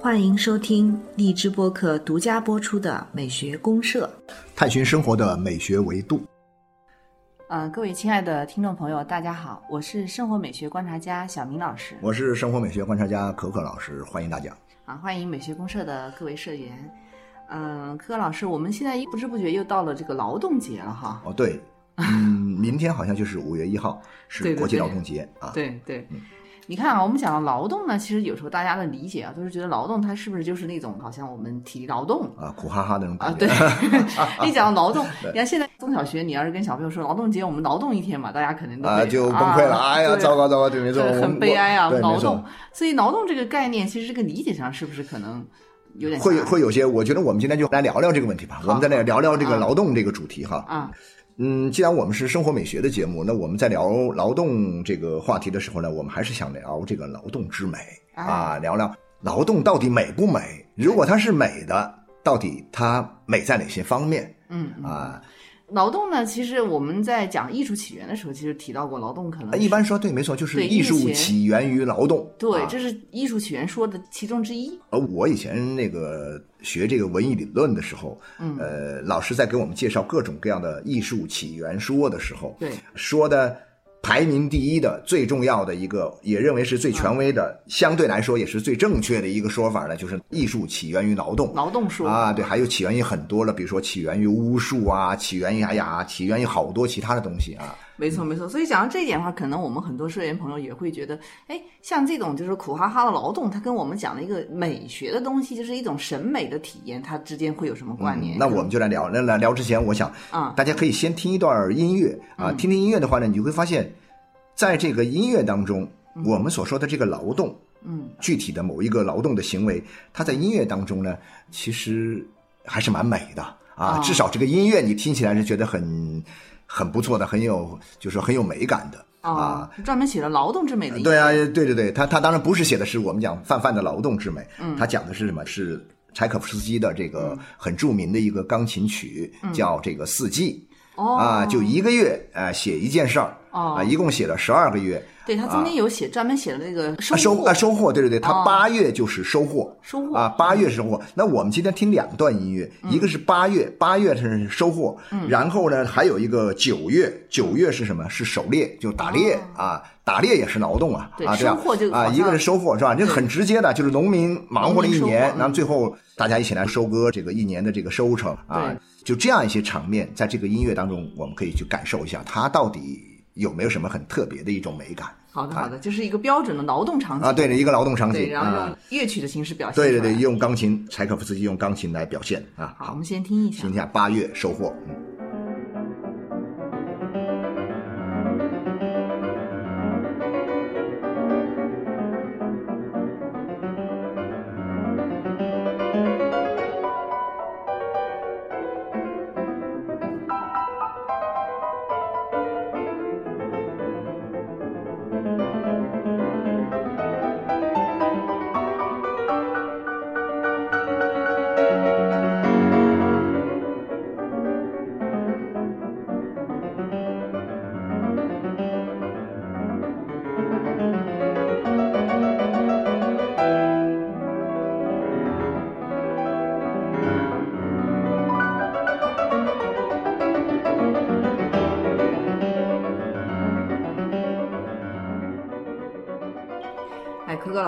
欢迎收听荔枝播客独家播出的《美学公社》，探寻生活的美学维度。呃，各位亲爱的听众朋友，大家好，我是生活美学观察家小明老师。我是生活美学观察家可可老师，欢迎大家。啊，欢迎美学公社的各位社员。嗯，可可老师，我们现在不知不觉又到了这个劳动节了哈。哦，对，嗯，明天好像就是五月一号，是国际劳动节啊。对对。你看啊，我们讲到劳动呢，其实有时候大家的理解啊，都是觉得劳动它是不是就是那种好像我们体力劳动啊，苦哈哈那种感觉。啊，对。一讲到劳动，你看现在中小学，你要是跟小朋友说劳动节，我们劳动一天嘛，大家肯定都啊就崩溃了。哎呀，糟糕糟糕，对没错，很悲哀啊，劳动。所以劳动这个概念，其实这个理解上是不是可能有点会会有些？我觉得我们今天就来聊聊这个问题吧。我们在那聊聊这个劳动这个主题哈。啊。嗯，既然我们是生活美学的节目，那我们在聊劳动这个话题的时候呢，我们还是想聊这个劳动之美啊，聊聊劳动到底美不美？如果它是美的，到底它美在哪些方面？嗯啊。劳动呢？其实我们在讲艺术起源的时候，其实提到过劳动可能。一般说对，没错，就是艺术起源于劳动。对，这是艺术起源说的其中之一。而我以前那个学这个文艺理论的时候，嗯，呃，老师在给我们介绍各种各样的艺术起源说的时候，对，说的。排名第一的最重要的一个，也认为是最权威的，相对来说也是最正确的一个说法呢，就是艺术起源于劳动。劳动说啊，对，还有起源于很多了，比如说起源于巫术啊，起源于哎呀，起源于好多其他的东西啊。没错，没错。所以讲到这一点的话，可能我们很多社员朋友也会觉得，哎，像这种就是苦哈哈的劳动，它跟我们讲的一个美学的东西，就是一种审美的体验，它之间会有什么关联？那我们就来聊。那来聊之前，我想啊，大家可以先听一段音乐啊，听听音乐的话呢，你会发现，在这个音乐当中，我们所说的这个劳动，嗯，具体的某一个劳动的行为，它在音乐当中呢，其实还是蛮美的啊。至少这个音乐你听起来是觉得很。很不错的，很有，就是很有美感的啊，专门写了劳动之美的。对啊，对对对，他他当然不是写的是我们讲泛泛的劳动之美，嗯，他讲的是什么？是柴可夫斯基的这个很著名的一个钢琴曲，叫这个四季，哦。啊，就一个月啊写一件事儿，啊，一共写了十二个月。对他中间有写专门写了那个收收啊收获，对对对，他八月就是收获，收获啊八月收获。那我们今天听两段音乐，一个是八月，八月是收获，然后呢还有一个九月，九月是什么？是狩猎，就打猎啊，打猎也是劳动啊，啊收获就啊一个是收获是吧？这很直接的，就是农民忙活了一年，然后最后大家一起来收割这个一年的这个收成啊，就这样一些场面，在这个音乐当中，我们可以去感受一下，它到底有没有什么很特别的一种美感。好的，好的，就是一个标准的劳动场景啊，对的，一个劳动场景，然后用乐曲的形式表现，对对对，用钢琴，柴可夫斯基用钢琴来表现啊。好，我们先听一下，听一下八月收获，嗯。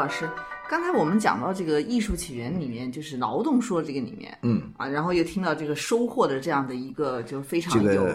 是，刚才我们讲到这个艺术起源里面，就是劳动说这个里面，嗯啊，然后又听到这个收获的这样的一个，就非常有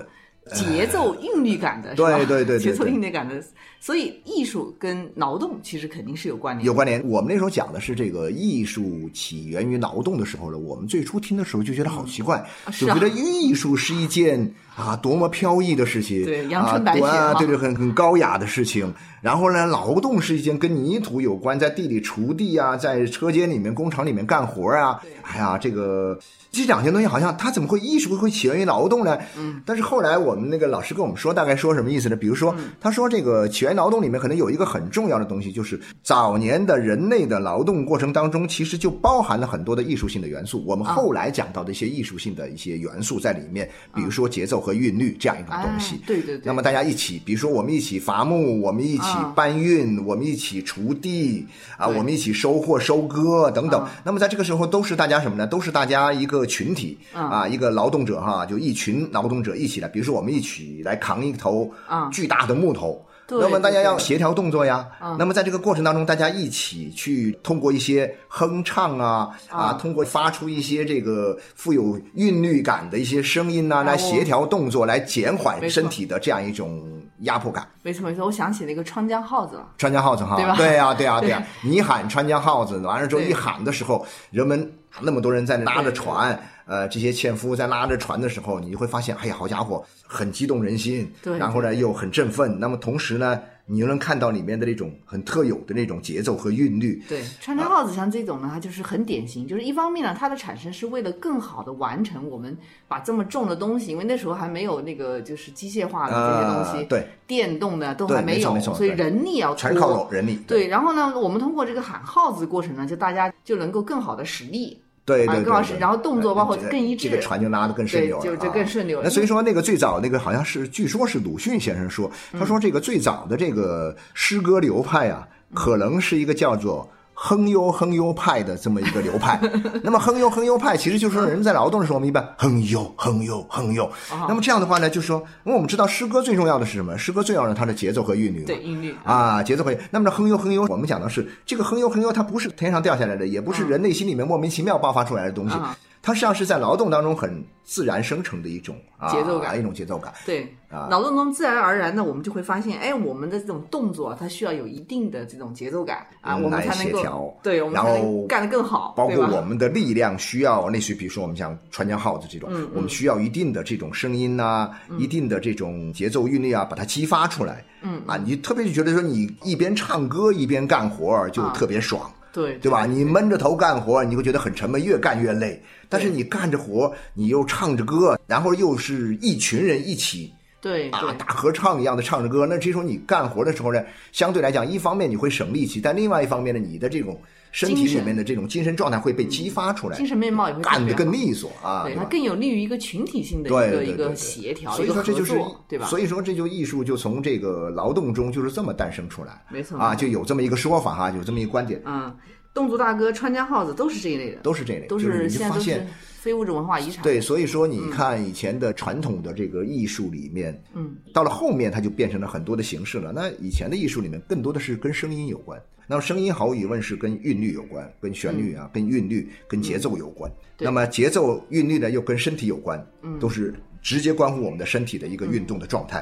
节奏韵律感的，对对对，节奏韵律感的。所以艺术跟劳动其实肯定是有关联，有关联。我们那时候讲的是这个艺术起源于劳动的时候呢，我们最初听的时候就觉得好奇怪，就觉得艺术是一件啊多么飘逸的事情，对阳春白雪啊，对对，很很高雅的事情。然后呢，劳动是一件跟泥土有关，在地里锄地啊，在车间里面、工厂里面干活啊。哎呀，这个这两件东西好像它怎么会艺术会起源于劳动呢？嗯。但是后来我们那个老师跟我们说，大概说什么意思呢？比如说，他说这个起源劳动里面可能有一个很重要的东西，就是早年的人类的劳动过程当中，其实就包含了很多的艺术性的元素。我们后来讲到的一些艺术性的一些元素在里面，比如说节奏和韵律这样一种东西。对对对。那么大家一起，比如说我们一起伐木，我们一起搬运，我们一起锄地啊，我们一起收获、收割等等。那么在这个时候，都是大家什么呢？都是大家一个群体啊，一个劳动者哈，就一群劳动者一起来。比如说我们一起来扛一头巨大的木头。那么大家要协调动作呀。那么在这个过程当中，大家一起去通过一些哼唱啊啊，通过发出一些这个富有韵律感的一些声音呐，来协调动作，来减缓身体的这样一种压迫感。没错没错，我想起那个川江号子了。川江号子哈，对吧？对呀对呀对呀，你喊川江号子，完了之后一喊的时候，人们那么多人在拉着船。呃，这些纤夫在拉着船的时候，你就会发现，哎呀，好家伙，很激动人心。对。然后呢，又很振奋。那么同时呢，你又能看到里面的那种很特有的那种节奏和韵律。对，川川号子像这种呢，它就是很典型。就是一方面呢，它的产生是为了更好的完成我们把这么重的东西，因为那时候还没有那个就是机械化的这些东西，对，电动的都还没有，所以人力要全靠人力。对，然后呢，我们通过这个喊号子过程呢，就大家就能够更好的使力。对对对，然后动作包括更一致，这个船就拉得更顺溜了，就就更顺溜。那所以说，那个最早那个好像是，据说是鲁迅先生说，他说这个最早的这个诗歌流派啊，可能是一个叫做。哼悠哼悠派的这么一个流派，那么哼悠哼悠派其实就是说人在劳动的时候，我们一般哼悠哼悠哼悠。那么这样的话呢，就是说，因为我们知道诗歌最重要的是什么？诗歌最要的它的节奏和韵律。对韵律啊，节奏和那么这哼悠哼悠，我们讲的是这个哼悠哼悠，它不是天上掉下来的，也不是人内心里面莫名其妙爆发出来的东西。它实际上是在劳动当中很自然生成的一种节奏感，一种节奏感。对啊，劳动中自然而然的，我们就会发现，哎，我们的这种动作它需要有一定的这种节奏感啊，我们才能够对，我们才能干得更好。包括我们的力量需要，类似于比如说我们像川江号子这种，我们需要一定的这种声音呐，一定的这种节奏韵律啊，把它激发出来。嗯啊，你特别就觉得说，你一边唱歌一边干活就特别爽。对对吧？你闷着头干活，你会觉得很沉闷，越干越累。但是你干着活，你又唱着歌，然后又是一群人一起，对啊，大合唱一样的唱着歌。那这时候你干活的时候呢，相对来讲，一方面你会省力气，但另外一方面呢，你的这种。身体里面的这种精神状态会被激发出来，精神面貌也会干得更利索啊，对它更有利于一个群体性的一个一个协调，所以说这就是对吧？所以说这就艺术就从这个劳动中就是这么诞生出来，没错啊，就有这么一个说法哈，有这么一个观点。嗯，侗族大歌、川江号子都是这一类的，都是这类，都是现在都是非物质文化遗产。对，所以说你看以前的传统的这个艺术里面，嗯，到了后面它就变成了很多的形式了。那以前的艺术里面更多的是跟声音有关。那么声音毫无疑问是跟韵律有关，跟旋律啊，跟韵律、跟节奏有关。那么节奏、韵律呢，又跟身体有关，都是直接关乎我们的身体的一个运动的状态。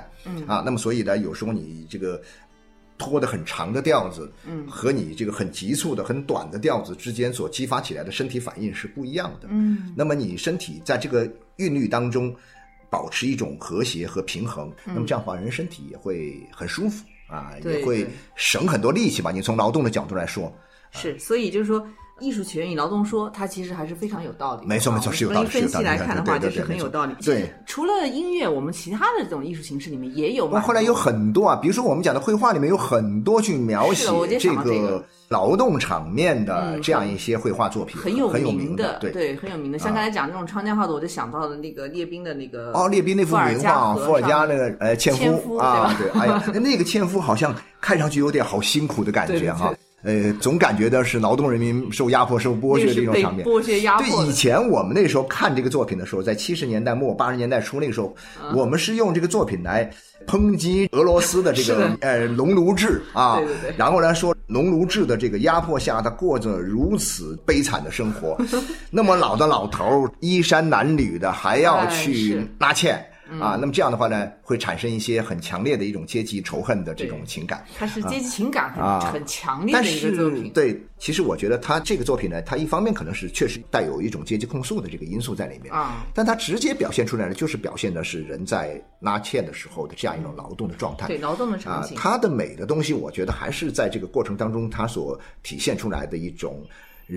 啊，那么所以呢，有时候你这个拖的很长的调子，和你这个很急促的、很短的调子之间所激发起来的身体反应是不一样的。嗯，那么你身体在这个韵律当中保持一种和谐和平衡，那么这样的话，人身体也会很舒服。啊，也会省很多力气吧？你从劳动的角度来说，是，所以就是说，艺术起源于劳动说，它其实还是非常有道理。没错，没错，是有道理。分析来看的话，就是很有道理。对，除了音乐，我们其他的这种艺术形式里面也有。后来有很多啊，比如说我们讲的绘画里面有很多去描写这个劳动场面的这样一些绘画作品，很有名的，对对，很有名的。像刚才讲那种长江画的，我就想到了那个列宾的那个哦，列宾那幅名画，伏尔加那个呃纤夫啊，对，哎呀，那个纤夫好像。看上去有点好辛苦的感觉哈，呃，总感觉到是劳动人民受压迫、受剥削的一种场面。剥削压迫。对，以前我们那时候看这个作品的时候，在七十年代末、八十年代初那个时候，我们是用这个作品来抨击俄罗斯的这个呃农奴制啊，对对对。然后来说农奴制的这个压迫下，他过着如此悲惨的生活，那么老的老头衣衫褴褛的，还要去拉纤。啊，那么这样的话呢，会产生一些很强烈的一种阶级仇恨的这种情感。它是阶级情感很很强烈的一个作品。对，其实我觉得他这个作品呢，它一方面可能是确实带有一种阶级控诉的这个因素在里面啊，但它直接表现出来的就是表现的是人在拉纤的时候的这样一种劳动的状态。对，劳动的场景。它的美的东西，我觉得还是在这个过程当中，它所体现出来的一种。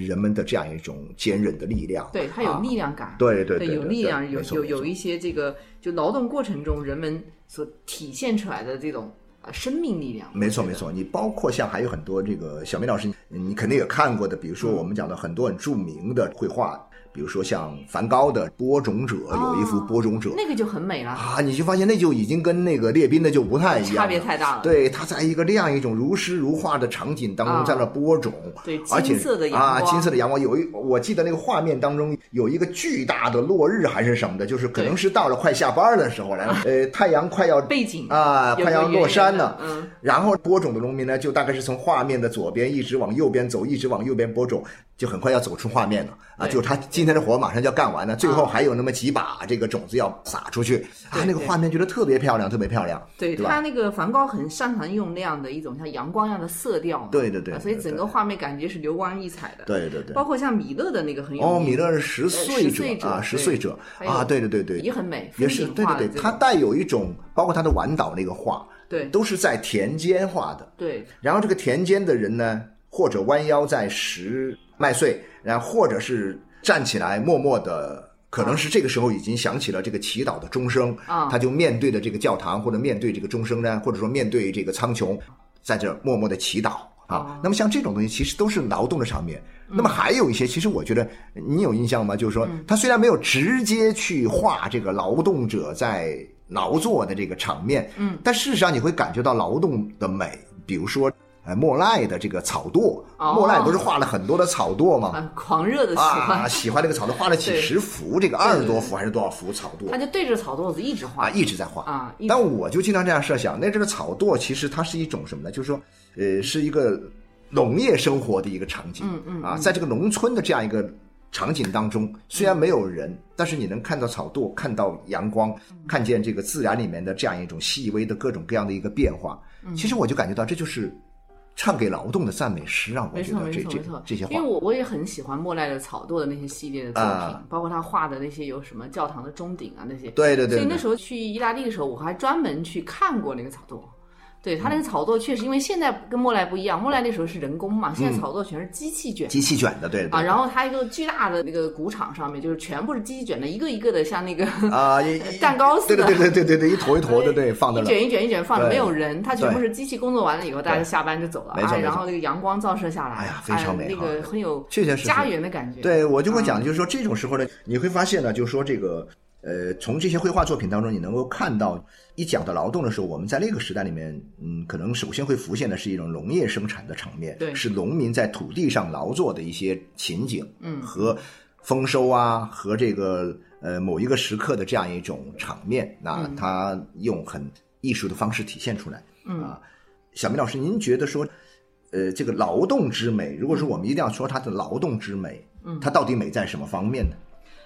人们的这样一种坚韧的力量，对他有力量感，对对对，有力量，有有有一些这个就劳动过程中人们所体现出来的这种啊生命力量。没错没错，你包括像还有很多这个小明老师，你肯定也看过的，比如说我们讲的很多很著名的绘画。比如说像梵高的《播种者》，有一幅《播种者》，那个就很美了。啊，你就发现那就已经跟那个列宾的就不太一样，差别太大了。对，他在一个那样一种如诗如画的场景当中在那播种，对，金色的阳光。啊，金色的阳光，有一我记得那个画面当中有一个巨大的落日还是什么的，就是可能是到了快下班的时候了，呃，太阳快要背景啊，快要落山了，嗯，然后播种的农民呢，就大概是从画面的左边一直往右边走，一直往右边播种。就很快要走出画面了啊！就他今天的活马上就要干完了，最后还有那么几把这个种子要撒出去啊！那个画面觉得特别漂亮，特别漂亮。对他那个梵高很擅长用那样的一种像阳光一样的色调，对对对，所以整个画面感觉是流光溢彩的。对对对，包括像米勒的那个很有哦，米勒是十岁者啊，十岁者啊，对对对对，也很美，也是对对对，他带有一种，包括他的晚岛那个画，对，都是在田间画的。对，然后这个田间的人呢，或者弯腰在拾麦穗。然后，或者是站起来，默默的，可能是这个时候已经响起了这个祈祷的钟声啊，他就面对着这个教堂，或者面对这个钟声呢，或者说面对这个苍穹，在这默默的祈祷啊。那么像这种东西，其实都是劳动的场面。那么还有一些，其实我觉得你有印象吗？就是说，他虽然没有直接去画这个劳动者在劳作的这个场面，嗯，但事实上你会感觉到劳动的美，比如说。哎，莫奈的这个草垛，莫奈不是画了很多的草垛吗？狂热的喜欢，喜欢这个草垛，画了几十幅，这个二十多幅还是多少幅草垛？他就对着草垛子一直画，啊，一直在画啊。但我就经常这样设想，那这个草垛其实它是一种什么呢？就是说，呃，是一个农业生活的一个场景，嗯嗯啊，在这个农村的这样一个场景当中，虽然没有人，但是你能看到草垛，看到阳光，看见这个自然里面的这样一种细微的各种各样的一个变化。其实我就感觉到这就是。唱给劳动的赞美诗啊！没错没错没错，这些话，因为我我也很喜欢莫奈的草垛的那些系列的作品，包括他画的那些有什么教堂的钟顶啊那些。对对对。所以那时候去意大利的时候，我还专门去看过那个草垛。对他那个草垛确实，因为现在跟莫奈不一样，莫奈那时候是人工嘛，现在草垛全是机器卷，机器卷的，对啊。然后他一个巨大的那个谷场上面，就是全部是机器卷的，一个一个的像那个啊 蛋糕似的，对对对对对对，一坨一坨的，对，放的一卷一卷一卷放的，没有人，他全部是机器工作完了以后，大家下班就走了，啊，然后那个阳光照射下来，哎呀，非常美，那个很有确实家园的感觉。对我就会讲，就是说这种时候呢，你会发现呢，就是说这个。呃，从这些绘画作品当中，你能够看到，一讲到劳动的时候，我们在那个时代里面，嗯，可能首先会浮现的是一种农业生产的场面，对，是农民在土地上劳作的一些情景，嗯，和丰收啊，和这个呃某一个时刻的这样一种场面，那他用很艺术的方式体现出来，嗯。啊，小明老师，您觉得说，呃，这个劳动之美，如果说我们一定要说它的劳动之美，嗯，它到底美在什么方面呢？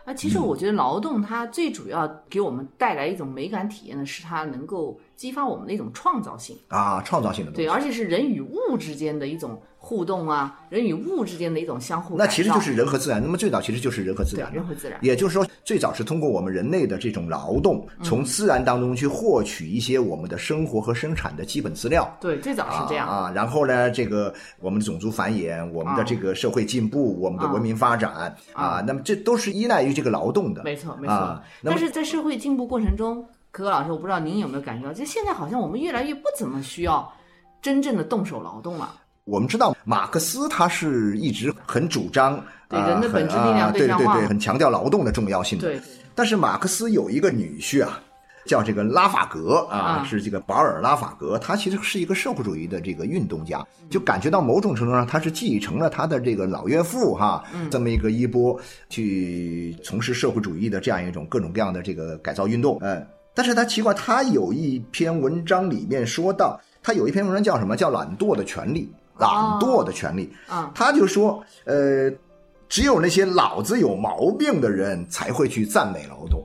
啊，其实我觉得劳动它最主要给我们带来一种美感体验的是它能够激发我们的一种创造性啊，创造性的对，而且是人与物之间的一种。互动啊，人与物之间的一种相互。那其实就是人和自然。那么最早其实就是人和自然。人和自然。也就是说，最早是通过我们人类的这种劳动，从自然当中去获取一些我们的生活和生产的基本资料。对，最早是这样啊。然后呢，这个我们的种族繁衍，我们的这个社会进步，我们的文明发展啊，那么这都是依赖于这个劳动的。没错，没错。但是在社会进步过程中，可可老师，我不知道您有没有感觉到，就现在好像我们越来越不怎么需要真正的动手劳动了。我们知道马克思他是一直很主张对人的本质力量对对对，很强调劳动的重要性的。对。但是马克思有一个女婿啊，叫这个拉法格啊，是这个保尔拉法格，他其实是一个社会主义的这个运动家，就感觉到某种程度上他是继承了他的这个老岳父哈，这么一个衣钵，去从事社会主义的这样一种各种各样的这个改造运动。嗯，但是他奇怪，他有一篇文章里面说到，他有一篇文章叫什么？叫懒惰的权利。懒惰的权利，啊，他就说，呃，只有那些脑子有毛病的人才会去赞美劳动。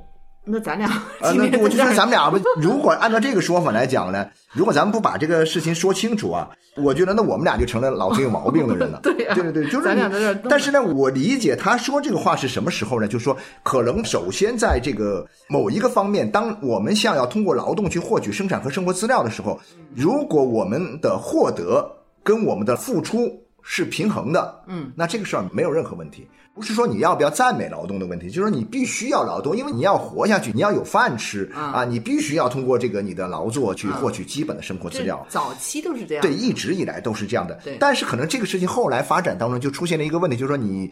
那咱俩，呃，那我就说咱们俩吧，如果按照这个说法来讲呢，如果咱们不把这个事情说清楚啊，我觉得那我们俩就成了脑子有毛病的人了。对对对，就是咱俩在这。但是呢，我理解他说这个话是什么时候呢？就是说，可能首先在这个某一个方面，当我们想要通过劳动去获取生产和生活资料的时候，如果我们的获得跟我们的付出是平衡的，嗯，那这个事儿没有任何问题。不是说你要不要赞美劳动的问题，就是说你必须要劳动，因为你要活下去，你要有饭吃啊，你必须要通过这个你的劳作去获取基本的生活资料。早期都是这样，对，一直以来都是这样的。对，但是可能这个事情后来发展当中就出现了一个问题，就是说你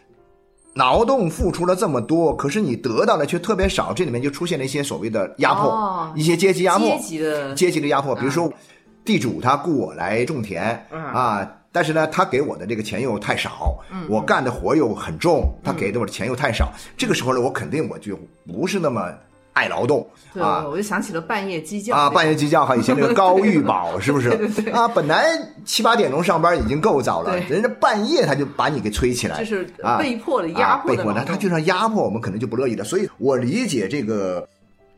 劳动付出了这么多，可是你得到的却特别少，这里面就出现了一些所谓的压迫，哦一些阶级压迫，阶级的阶级的压迫。比如说，地主他雇我来种田、嗯。啊，但是呢，他给我的这个钱又太少，嗯我干的活又很重，他给的我的钱又太少，这个时候呢，我肯定我就不是那么爱劳动对，啊。我就想起了半夜鸡叫啊，半夜鸡叫哈，以前那个高玉宝 是不是？对对对啊，本来七八点钟上班已经够早了，人家半夜他就把你给催起来，就是啊。被迫的压啊，被迫的，迫的劳动。他就算压迫我们，可能就不乐意了。所以我理解这个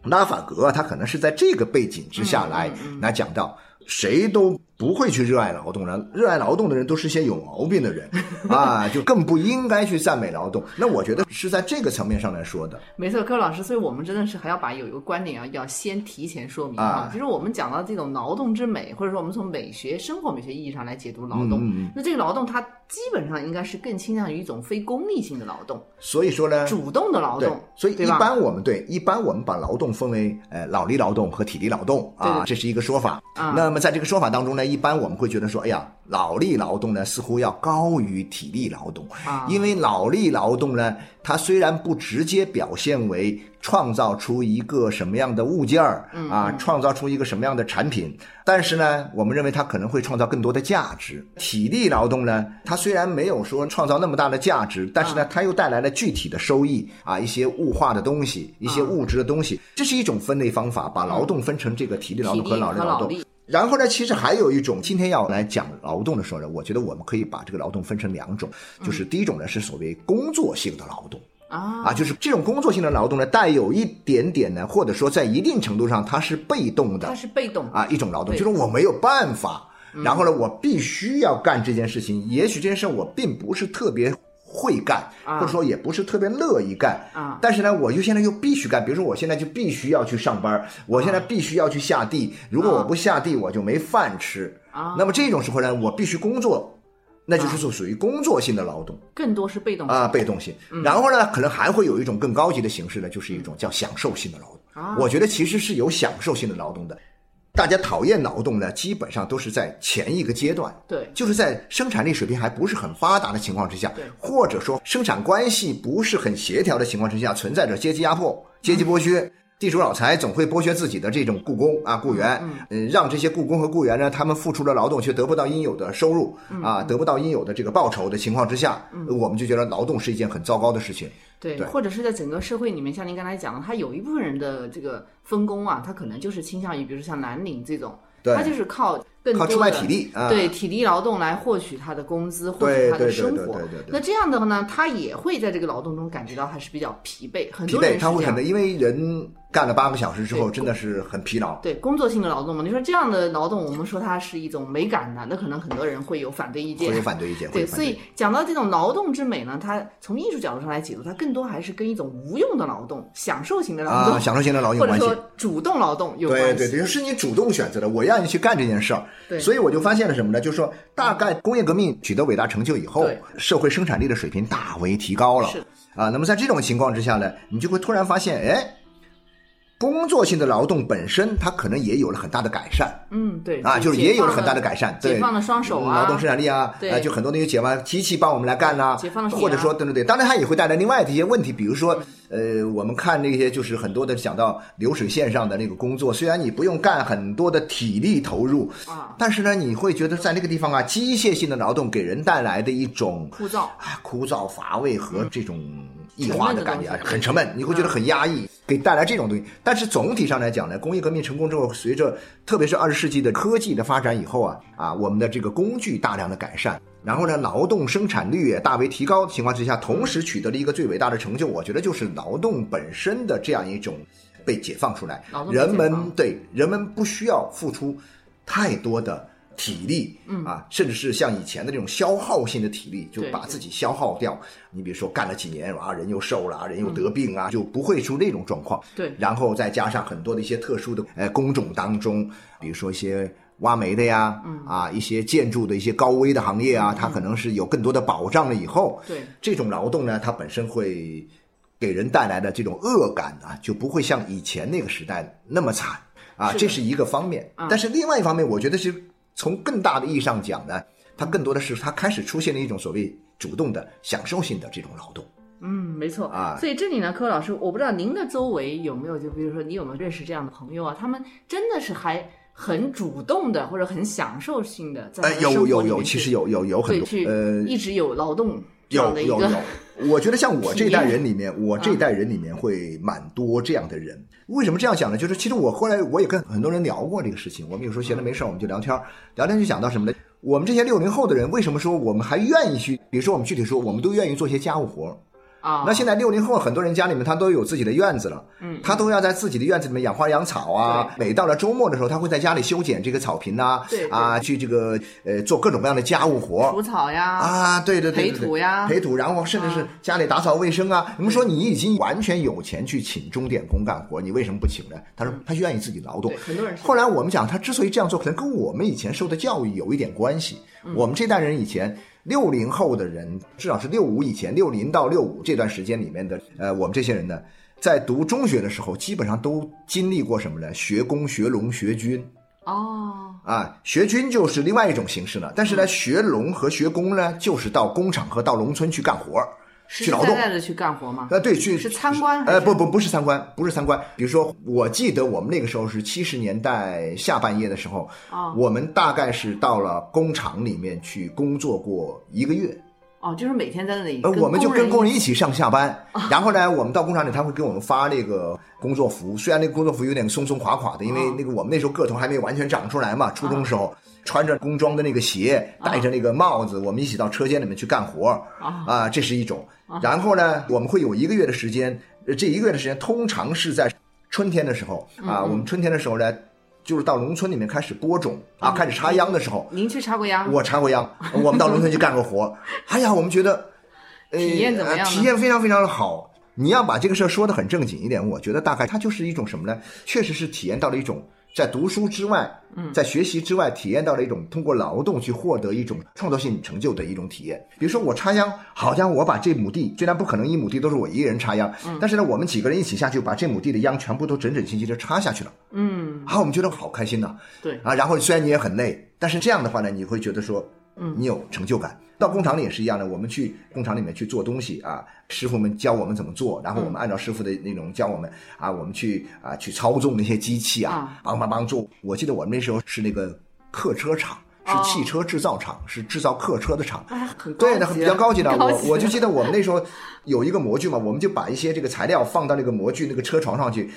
拉法格，他可能是在这个背景之下来、嗯来讲到，谁都不会去热爱劳动了，热爱劳动的人都是些有毛病的人 啊，就更不应该去赞美劳动。那我觉得是在这个层面上来说的。没错，柯老师，所以我们真的是还要把有一个观点要，要先提前说明啊就是我们讲到这种劳动之美，或者说我们从美学、生活美学意义上来解读劳动，那这个劳动它基本上应该是更倾向于一种非功利性的劳动，所以说呢，主动的劳动，，所以一般我们对一般我们把劳动分为呃脑力劳动和体力劳动啊，对对这是一个说法。啊那么在这个说法当中呢，一般我们会觉得说，哎呀，脑力劳动呢似乎要高于体力劳动，啊。因为脑力劳动呢，它虽然不直接表现为创造出一个什么样的物件儿嗯啊，创造出一个什么样的产品，但是呢，我们认为它可能会创造更多的价值。体力劳动呢，它虽然没有说创造那么大的价值，但是呢，它又带来了具体的收益啊，一些物化的东西，一些物质的东西，这是一种分类方法，把劳动分成这个体力劳动和脑力劳动。然后呢，其实还有一种，今天要来讲劳动的时候呢，我觉得我们可以把这个劳动分成两种，就是第一种呢是所谓工作性的劳动。啊啊，就是这种工作性的劳动呢，带有一点点呢，或者说在一定程度上它是被动的它是被动啊一种劳动，就是我没有办法，然后呢，我必须要干这件事情。也许这件事我并不是特别会干，啊或者说也不是特别乐意干啊但是呢，我又现在又必须干。比如说，我现在就必须要去上班，我现在必须要去下地，如果我不下地，我就没饭吃。啊，那么这种时候呢，我必须工作，那就是属属于工作性的劳动。更多是被动啊，被动性。嗯然后呢，可能还会有一种更高级的形式呢，就是一种叫享受性的劳动。啊我觉得其实是有享受性的劳动的。大家讨厌劳动呢，基本上都是在前一个阶段，对就是在生产力水平还不是很发达的情况之下对，或者说生产关系不是很协调的情况之下，存在着阶级压迫、阶级剥削。地主老财总会剥削自己的这种雇工啊雇员，嗯，让这些雇工和雇员呢，他们付出了劳动却得不到应有的收入啊，得不到应有的这个报酬的情况之下，我们就觉得劳动是一件很糟糕的事情。对，对或者是在整个社会里面，像您刚才讲的，他有一部分人的这个分工啊，他可能就是倾向于，比如说像蓝领这种，他就是靠更多的靠出卖体力啊对体力劳动来获取他的工资，获取他的生活。那这样的话呢，他也会在这个劳动中感觉到还是比较疲惫，很，多人是这样他会很。累，因为人干了八个小时之后，真的是很疲劳。对工作性的劳动嘛，你说这样的劳动，我们说它是一种美感的，那可能很多人会有反对意见会有。反对意见，会对，所以讲到这种劳动之美呢，它从艺术角度上来解读，它更多还是跟一种无用的劳动、享受型的劳动，啊，享受型的劳动有或者。说主动劳动有关系。对对对，是你主动选择的，我让你去干这件事儿。对所以我就发现了什么呢？就是说，大概工业革命取得伟大成就以后，社会生产力的水平大为提高了。是啊，那么在这种情况之下呢，你就会突然发现，哎，工作性的劳动本身它可能也有了很大的改善。嗯，对啊，就是也有了很大的改善，对，解放了双手啊，劳动生产力啊，对。啊，就很多东西解放，机器帮我们来干呐、解放了血啊。或者说，对对对，当然它也会带来另外的一些问题，比如说，呃，我们看那些就是很多的讲到流水线上的那个工作，虽然你不用干很多的体力投入，啊。但是呢，你会觉得在那个地方啊，机械性的劳动给人带来的一种枯燥。啊枯燥乏味和这种异化的感觉很沉闷，你会觉得很压抑，给带来这种东西。但是总体上来讲呢，工业革命成功之后，随着特别是二十世纪的科技的发展以后啊啊，我们的这个工具大量的改善。然后呢，劳动生产率也大为提高的情况之下，同时取得了一个最伟大的成就，我觉得就是劳动本身的这样一种被解放出来人们对人们不需要付出太多的体力，嗯。啊，甚至是像以前的这种消耗性的体力，就把自己消耗掉。你比如说干了几年啊，人又瘦了啊，人又得病啊，就不会出那种状况。对。然后再加上很多的一些特殊的呃工种当中，比如说一些。挖煤的呀，嗯。啊，一些建筑的一些高危的行业啊，它可能是有更多的保障了以后，对。这种劳动呢，它本身会给人带来的这种恶感啊，就不会像以前那个时代那么惨。啊，这是一个方面。嗯。但是另外一方面，我觉得是从更大的意义上讲呢，它更多的是它开始出现了一种所谓主动的享受性的这种劳动。嗯，没错啊所以这里呢，柯老师，我不知道您的周围有没有，就比如说你有没有认识这样的朋友啊？他们真的是还很主动的，或者很享受性的在有有有，其实有有有很多，呃，一直有劳动这样的一个有有有，我觉得像我这代人里面，我这代人里面会蛮多这样的人。为什么这样讲呢？就是其实我后来我也跟很多人聊过这个事情。我们有时候闲着没事儿我们就聊天儿，聊天就讲到什么呢？我们这些六零后的人，为什么说我们还愿意去？比如说我们具体说，我们都愿意做些家务活儿。啊，那现在六零后很多人家里面他都有自己的院子了，嗯，他都要在自己的院子里面养花养草啊。每到了周末的时候，他会在家里修剪这个草坪呐、对对啊，去这个呃做各种各样的家务活。除草呀，啊，对对对，对培土呀培土，然后甚至是家里打扫卫生啊。你们说你已经完全有钱去请钟点工干活，你为什么不请呢？他说他愿意自己劳动。很多人后来我们讲，他之所以这样做，可能跟我们以前受的教育有一点关系。我们这代人以前。六零后的人，至少是六五以前，六零到六五这段时间里面的，呃，我们这些人呢，在读中学的时候，基本上都经历过什么呢？学工、学农、学军。哦，啊，学军就是另外一种形式了。但是呢，学农和学工呢，就是到工厂和到农村去干活儿，去劳动。的去干活吗？呃，对，去是参观还呃，不不不是参观，不是参观。比如说，我记得我们那个时候是七十年代下半叶的时候，哦我们大概是到了工厂里面去工作过一个月。哦，就是每天在那里呃，我们就跟工人一一起上下班，然后呢，我们到工厂里，他会给我们发那个工作服，虽然那个工作服有点松松垮垮的，因为那个我们那时候个头还没有完全长出来嘛，初中时候穿着工装的那个鞋，戴着那个帽子，我们一起到车间里面去干活儿啊，这是一种。然后呢，我们会有一个月的时间，呃这一个月的时间通常是在春天的时候啊，我们春天的时候呢，就是到农村里面开始播种啊，开始插秧的时候，您去插过秧？我插过秧，我们到农村去干过活儿。哎呀，我们觉得，呃，体验怎么样体验非常非常的好。你要把这个事儿说得很正经一点，我觉得大概它就是一种什么呢？确实是体验到了一种在读书之外，嗯，在学习之外，体验到了一种通过劳动去获得一种创造性成就的一种体验。比如说我插秧，好像，我把这亩地虽然不可能一亩地都是我一个人插秧，嗯但是呢，我们几个人一起下去，把这亩地的秧全部都整整齐齐的插下去了。嗯，啊，我们觉得好开心呐、对，啊，然后虽然你也很累，但是这样的话呢，你会觉得说，嗯，你有成就感。到工厂里也是一样的，我们去工厂里面去做东西啊，师傅们教我们怎么做，然后我们按照师傅的那种教我们啊，我们去啊去操纵那些机器啊，梆梆梆做。我记得我们那时候是那个客车厂。是汽车制造厂，是制造客车的厂，对的，比较高级的。我我就记得我们那时候有一个模具嘛，我们就把一些这个材料放到那个模具那个车床上去，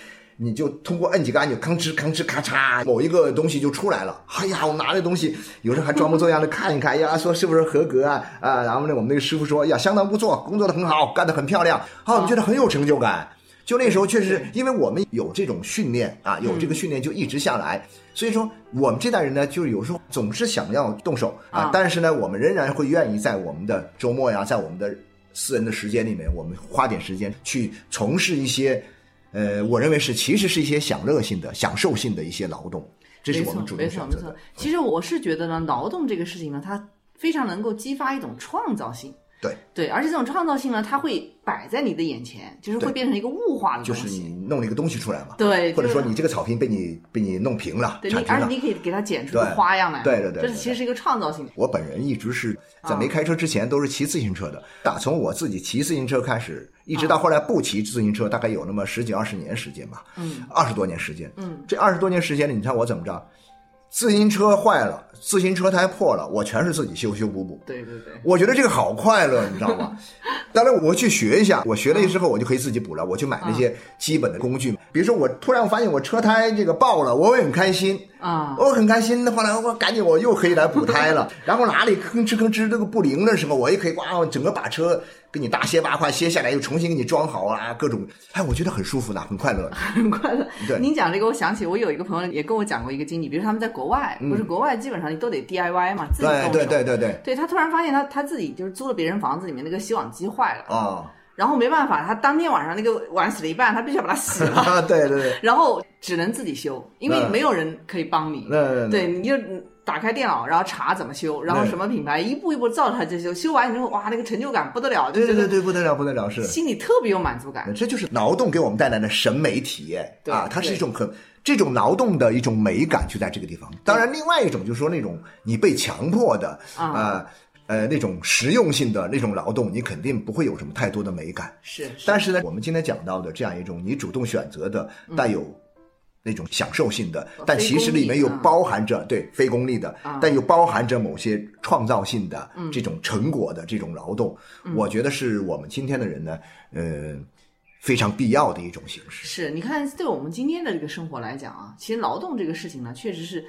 你就通过摁几个按钮，吭哧吭哧咔嚓，某一个东西就出来了。哎呀，我拿那东西，有时候还装模作样的看一看，哎呀，说是不是合格啊？啊，然后呢，我们那个师傅说，哎呀，相当不错，工作的很好，干得很漂亮，啊，我们觉得很有成就感。就那时候确实，因为我们有这种训练啊，有这个训练就一直下来，所以说我们这代人呢，就是有时候总是想要动手啊啊，但是呢，我们仍然会愿意在我们的周末呀，在我们的私人的时间里面，我们花点时间去从事一些，呃，我认为是其实是一些享乐性的、享受性的一些劳动，这是没错我们主没错没错动选择的。。其实我是觉得呢，劳动这个事情呢，它非常能够激发一种创造性。对对，而且这种创造性呢，它会摆在你的眼前，就是会变成一个物化的就东西。就是你弄了一个东西出来嘛，对，或者说你这个草坪被你被你弄平了，对。而且你可以给它剪出个花样来。对对对对这是其实是一个创造性的。我本人一直是在没开车之前都是骑自行车的，打从我自己骑自行车开始，一直到后来不骑自行车，大概有那么十几二十年时间吧，嗯，二十多年时间。嗯，这二十多年时间里，你看我怎么着？自行车坏了，自行车胎破了，我全是自己修修补补。对对对，我觉得这个好快乐，你知道吗？当然，我去学一下，我学了之后，我就可以自己补了。我去买那些基本的工具，比如说我突然发现我车胎这个爆了，我会很开心。啊，我很开心，后来我赶紧我又可以来补胎了，然后哪里吭哧吭哧这个不灵的时候，我也可以哇，整个把车给你大卸八块卸下来，又重新给你装好啊，各种，哎，我觉得很舒服的，很快乐。很快乐。对您讲这个，我想起我有一个朋友也跟我讲过一个经历，比如他们在国外，不是国外基本上你都得 DIY 嘛，自己动手。嗯对对对对对，对他突然发现他他自己就是租了别人房子里面那个洗碗机坏了，啊，然后没办法，他当天晚上那个碗洗了一半，他必须要把它洗了，对对对，然后只能自己修，因为嗯没有人可以帮你。那对，你就打开电脑，然后查怎么修，然后什么品牌，一步一步照着它就修。修完之后，哇，那个成就感不得了，对对对对，不得了不得了，是。心里特别有满足感。这就是劳动给我们带来的审美体验对啊，它是一种很这种劳动的一种美感就在这个地方。当然，另外一种就是说那种你被强迫的啊呃呃那种实用性的那种劳动，你肯定不会有什么太多的美感。是，是但是呢，我们今天讲到的这样一种你主动选择的带有那种享受性的，但其实里面又包含着对非功利的，但又包含着某些创造性的嗯。这种成果的这种劳动，我觉得是我们今天的人呢，呃，非常必要的一种形式。是，你看，对我们今天的这个生活来讲啊，其实劳动这个事情呢，确实是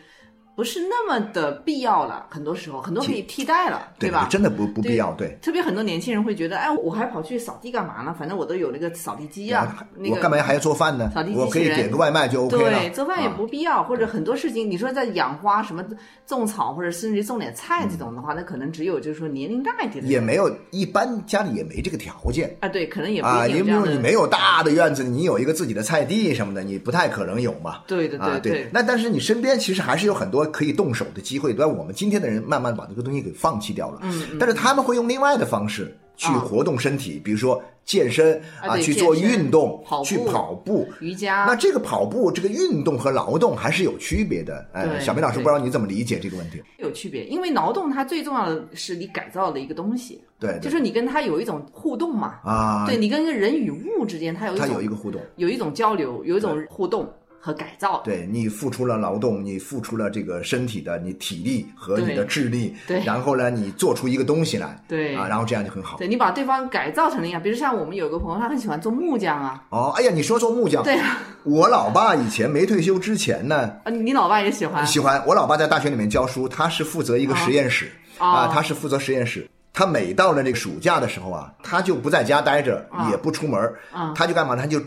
不是那么的必要了。很多时候，很多可以替代了，对吧？真的不不必要，对。特别很多年轻人会觉得，哎，我还跑去扫地干嘛呢？反正我都有那个扫地机啊，那个我干嘛还要做饭呢扫地？机我可以器人点个外卖就 OK 了。对，做饭也啊不必要，或者很多事情，你说在养花、什么种草，或者甚至种点菜这种的话，那可能只有就是说年龄大一点的也没有，一般家里也没这个条件。啊，对，可能也不啊，一定有这样的。因为你没有大的院子，你有一个自己的菜地什么的，你不太可能有嘛。对对啊，对那但是你身边其实还是有很多可以动手的机会，但我们今天的人慢慢把这个东西给放弃掉了。嗯嗯但是他们会用另外的方式去啊活动身体，比如说健身啊对去做运动跑，去跑步。瑜伽，那这个跑步，这个运动和劳动还是有区别的。哎，小明老师，不知道你怎么理解这个问题？有区别，因为劳动它最重要的是你改造的一个东西，对，对就是你跟它有一种互动嘛。啊，对你跟个人与物之间，它有一它种有一个互动。有一种交流，有一种互动和改造。对你付出了劳动，你付出了这个身体的你体力和你的智力，对然后呢，你做出一个东西来，对啊，然后这样就很好。对你把对方改造成那样，比如像我们有个朋友，他很喜欢做木匠啊，哦，哎呀，你说做木匠，对啊，我老爸以前没退休之前呢，啊，你你老爸也喜欢，喜欢我老爸在大学里面教书，他是负责一个实验室哦啊，他是负责实验室。他每到了这个暑假的时候啊，他就不在家待着，啊也不出门，啊他就干嘛？他就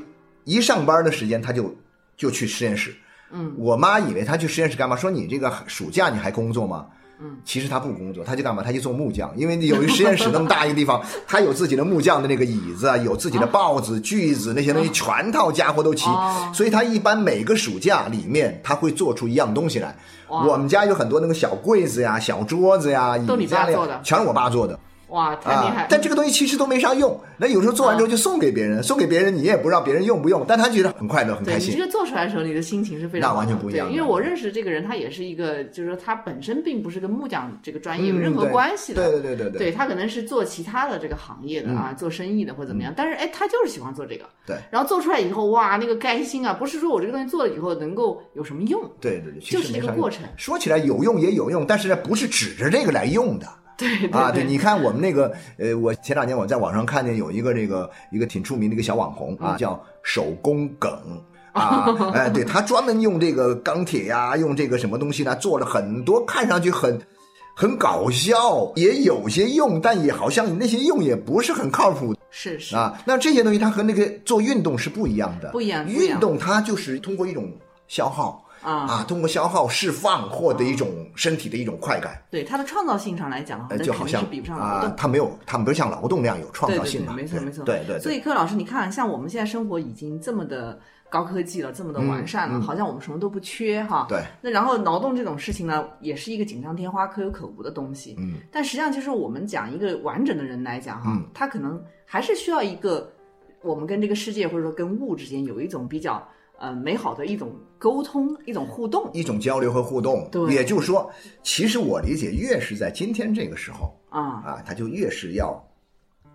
一上班的时间，他就就去实验室。嗯，我妈以为他去实验室干嘛？说你这个暑假你还工作吗？嗯，其实他不工作，他就干嘛？他去做木匠，因为有一实验室那么大一个地方，他有自己的木匠的那个椅子，有自己的刨子、锯子那些东西，全套家伙都齐。哦所以他一般每个暑假里面，他会做出一样东西来。我们家有很多那个小柜子呀、小桌子呀、都你椅子呀爸做的全是我爸做的。哇，太厉害啊！！但这个东西其实都没啥用，那有时候做完之后就送给别人，送给别人你也不知道别人用不用，但他觉得很快乐很开心。对你这个做出来的时候，你的心情是非常那完全不一样对因为我认识这个人，他也是一个，就是说他本身并不是跟木匠这个专业有嗯任何关系的。对对对对对他可能是做其他的这个行业的啊，做生意的或者怎么样，但是哎，他就是喜欢做这个。对然后做出来以后，哇，那个开心啊！不是说我这个东西做了以后能够有什么用，对对对，就是一个过程。说起来有用也有用，但是呢，不是指着这个来用的。对对啊，对，你看我们那个，呃，我前两年我在网上看见有一个这个一个挺出名的一个小网红嗯啊，叫手工梗。啊，哎，对他专门用这个钢铁呀，用这个什么东西呢，做了很多看上去很很搞笑，也有些用，但也好像那些用也不是很靠谱是是啊。那这些东西它和那个做运动是不一样的，不一样不一样运动它就是通过一种消耗啊，啊，通过消耗释放获得一种身体的一种快感。对它的创造性上来讲那就好像是比不上劳啊动，。它没有，它不是像劳动那样有创对对对，造性嘛？没错没错。对对对，所以柯老师，你看，像我们现在生活已经这么的高科技了，这么的完善了，嗯嗯好像我们什么都不缺哈。对。那然后劳动这种事情呢，也是一个锦上添花、可有可无的东西。嗯。但实际上，就是我们讲一个完整的人来讲哈，嗯他可能还是需要一个我们跟这个世界或者说跟物之间有一种比较呃美好的一种沟通、一种互动一种交流和互动。对也就是说，其实我理解，越是在今天这个时候啊。啊，它就越是要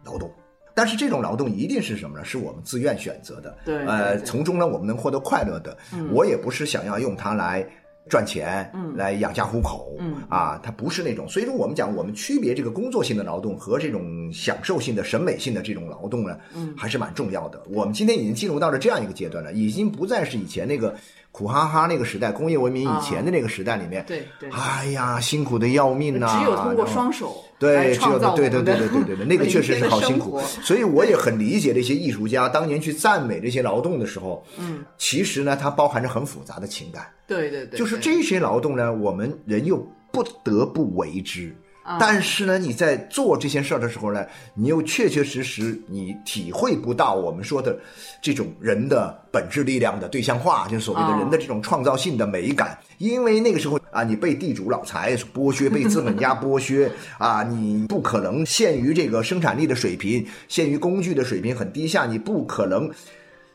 劳动。但是这种劳动一定是什么呢？是我们自愿选择的。对呃，从中呢，我们能获得快乐的。嗯我也不是想要用它来赚钱，嗯来养家糊口，嗯啊，它不是那种。所以说，我们讲我们区别这个工作性的劳动和这种享受性的、审美性的这种劳动呢，嗯还是蛮重要的。我们今天已经进入到了这样一个阶段了，已经不再是以前那个苦哈哈那个时代，工业文明以前的那个时代里面，对对，哎呀，辛苦的要命呐、只有通过双手对，只有对对对对对对对，那个确实是好辛苦。所以我也很理解这些艺术家当年去赞美这些劳动的时候，嗯，其实呢，它包含着很复杂的情感。对对对，就是这些劳动呢，我们人又不得不为之。啊但是呢，你在做这些事儿的时候呢，你又确确实实你体会不到我们说的这种人的本质力量的对象化，就是所谓的啊人的这种创造性的美感。因为那个时候啊，你被地主老财剥削，被资本家剥削啊，你不可能限于这个生产力的水平，限于工具的水平很低下，你不可能。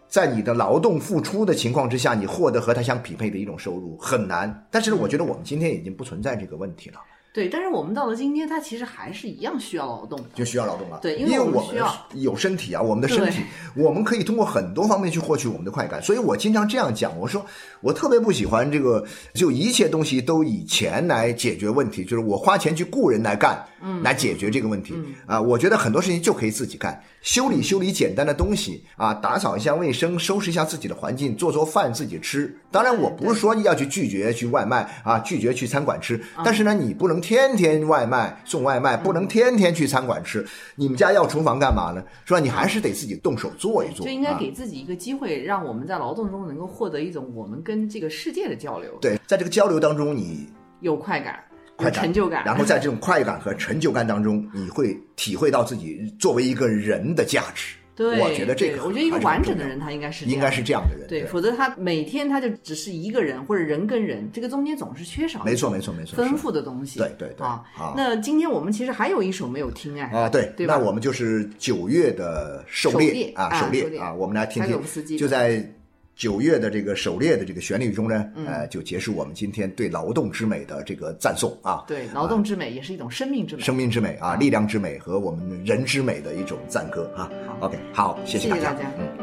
在你的劳动付出的情况之下，你获得和他相匹配的一种收入很难。但是呢，我觉得我们今天已经不存在这个问题了。对，但是我们到了今天，它其实还是一样需要劳动的。就需要劳动了。对因因为我们需要有身体啊，我们的身体，我们可以通过很多方面去获取我们的快感。所以我经常这样讲，我说我特别不喜欢这个，就一切东西都以钱来解决问题，就是我花钱去雇人来干，嗯，来解决这个问题啊。我觉得很多事情就可以自己干，修理修理简单的东西啊，打扫一下卫生，收拾一下自己的环境，做做饭自己吃。当然，我不是说要去拒绝去外卖啊，拒绝去餐馆吃，但是呢，你不能天天外卖送外卖，不能天天去餐馆吃。你们家要厨房干嘛呢？是吧？你还是得自己动手做一做。就应该啊给自己一个机会，让我们在劳动中能够获得一种我们跟这个世界的交流，对，在这个交流当中，你有快感，有快感成就感，然后在这种快感和成就感当中，你会体会到自己作为一个人的价值。对，我觉得这个我觉得一个完整的人，他应该是应该是这样的人。对，否则他每天他就只是一个人，或者人跟人，这个中间总是缺少没错，没错，没错。丰富的东西。对对对啊啊。那今天我们其实还有一首没有听哎。啊，对，对那我们就是九月的狩狩猎猎啊狩狩猎猎啊，我们来听听就在九月的这个狩猎的这个旋律中呢，嗯呃，就结束我们今天对劳动之美的这个赞颂啊，对，劳动之美也是一种生命之美。生命之美啊，力量之美和我们人之美的一种赞歌啊。OK，好，谢大家谢谢大家。嗯。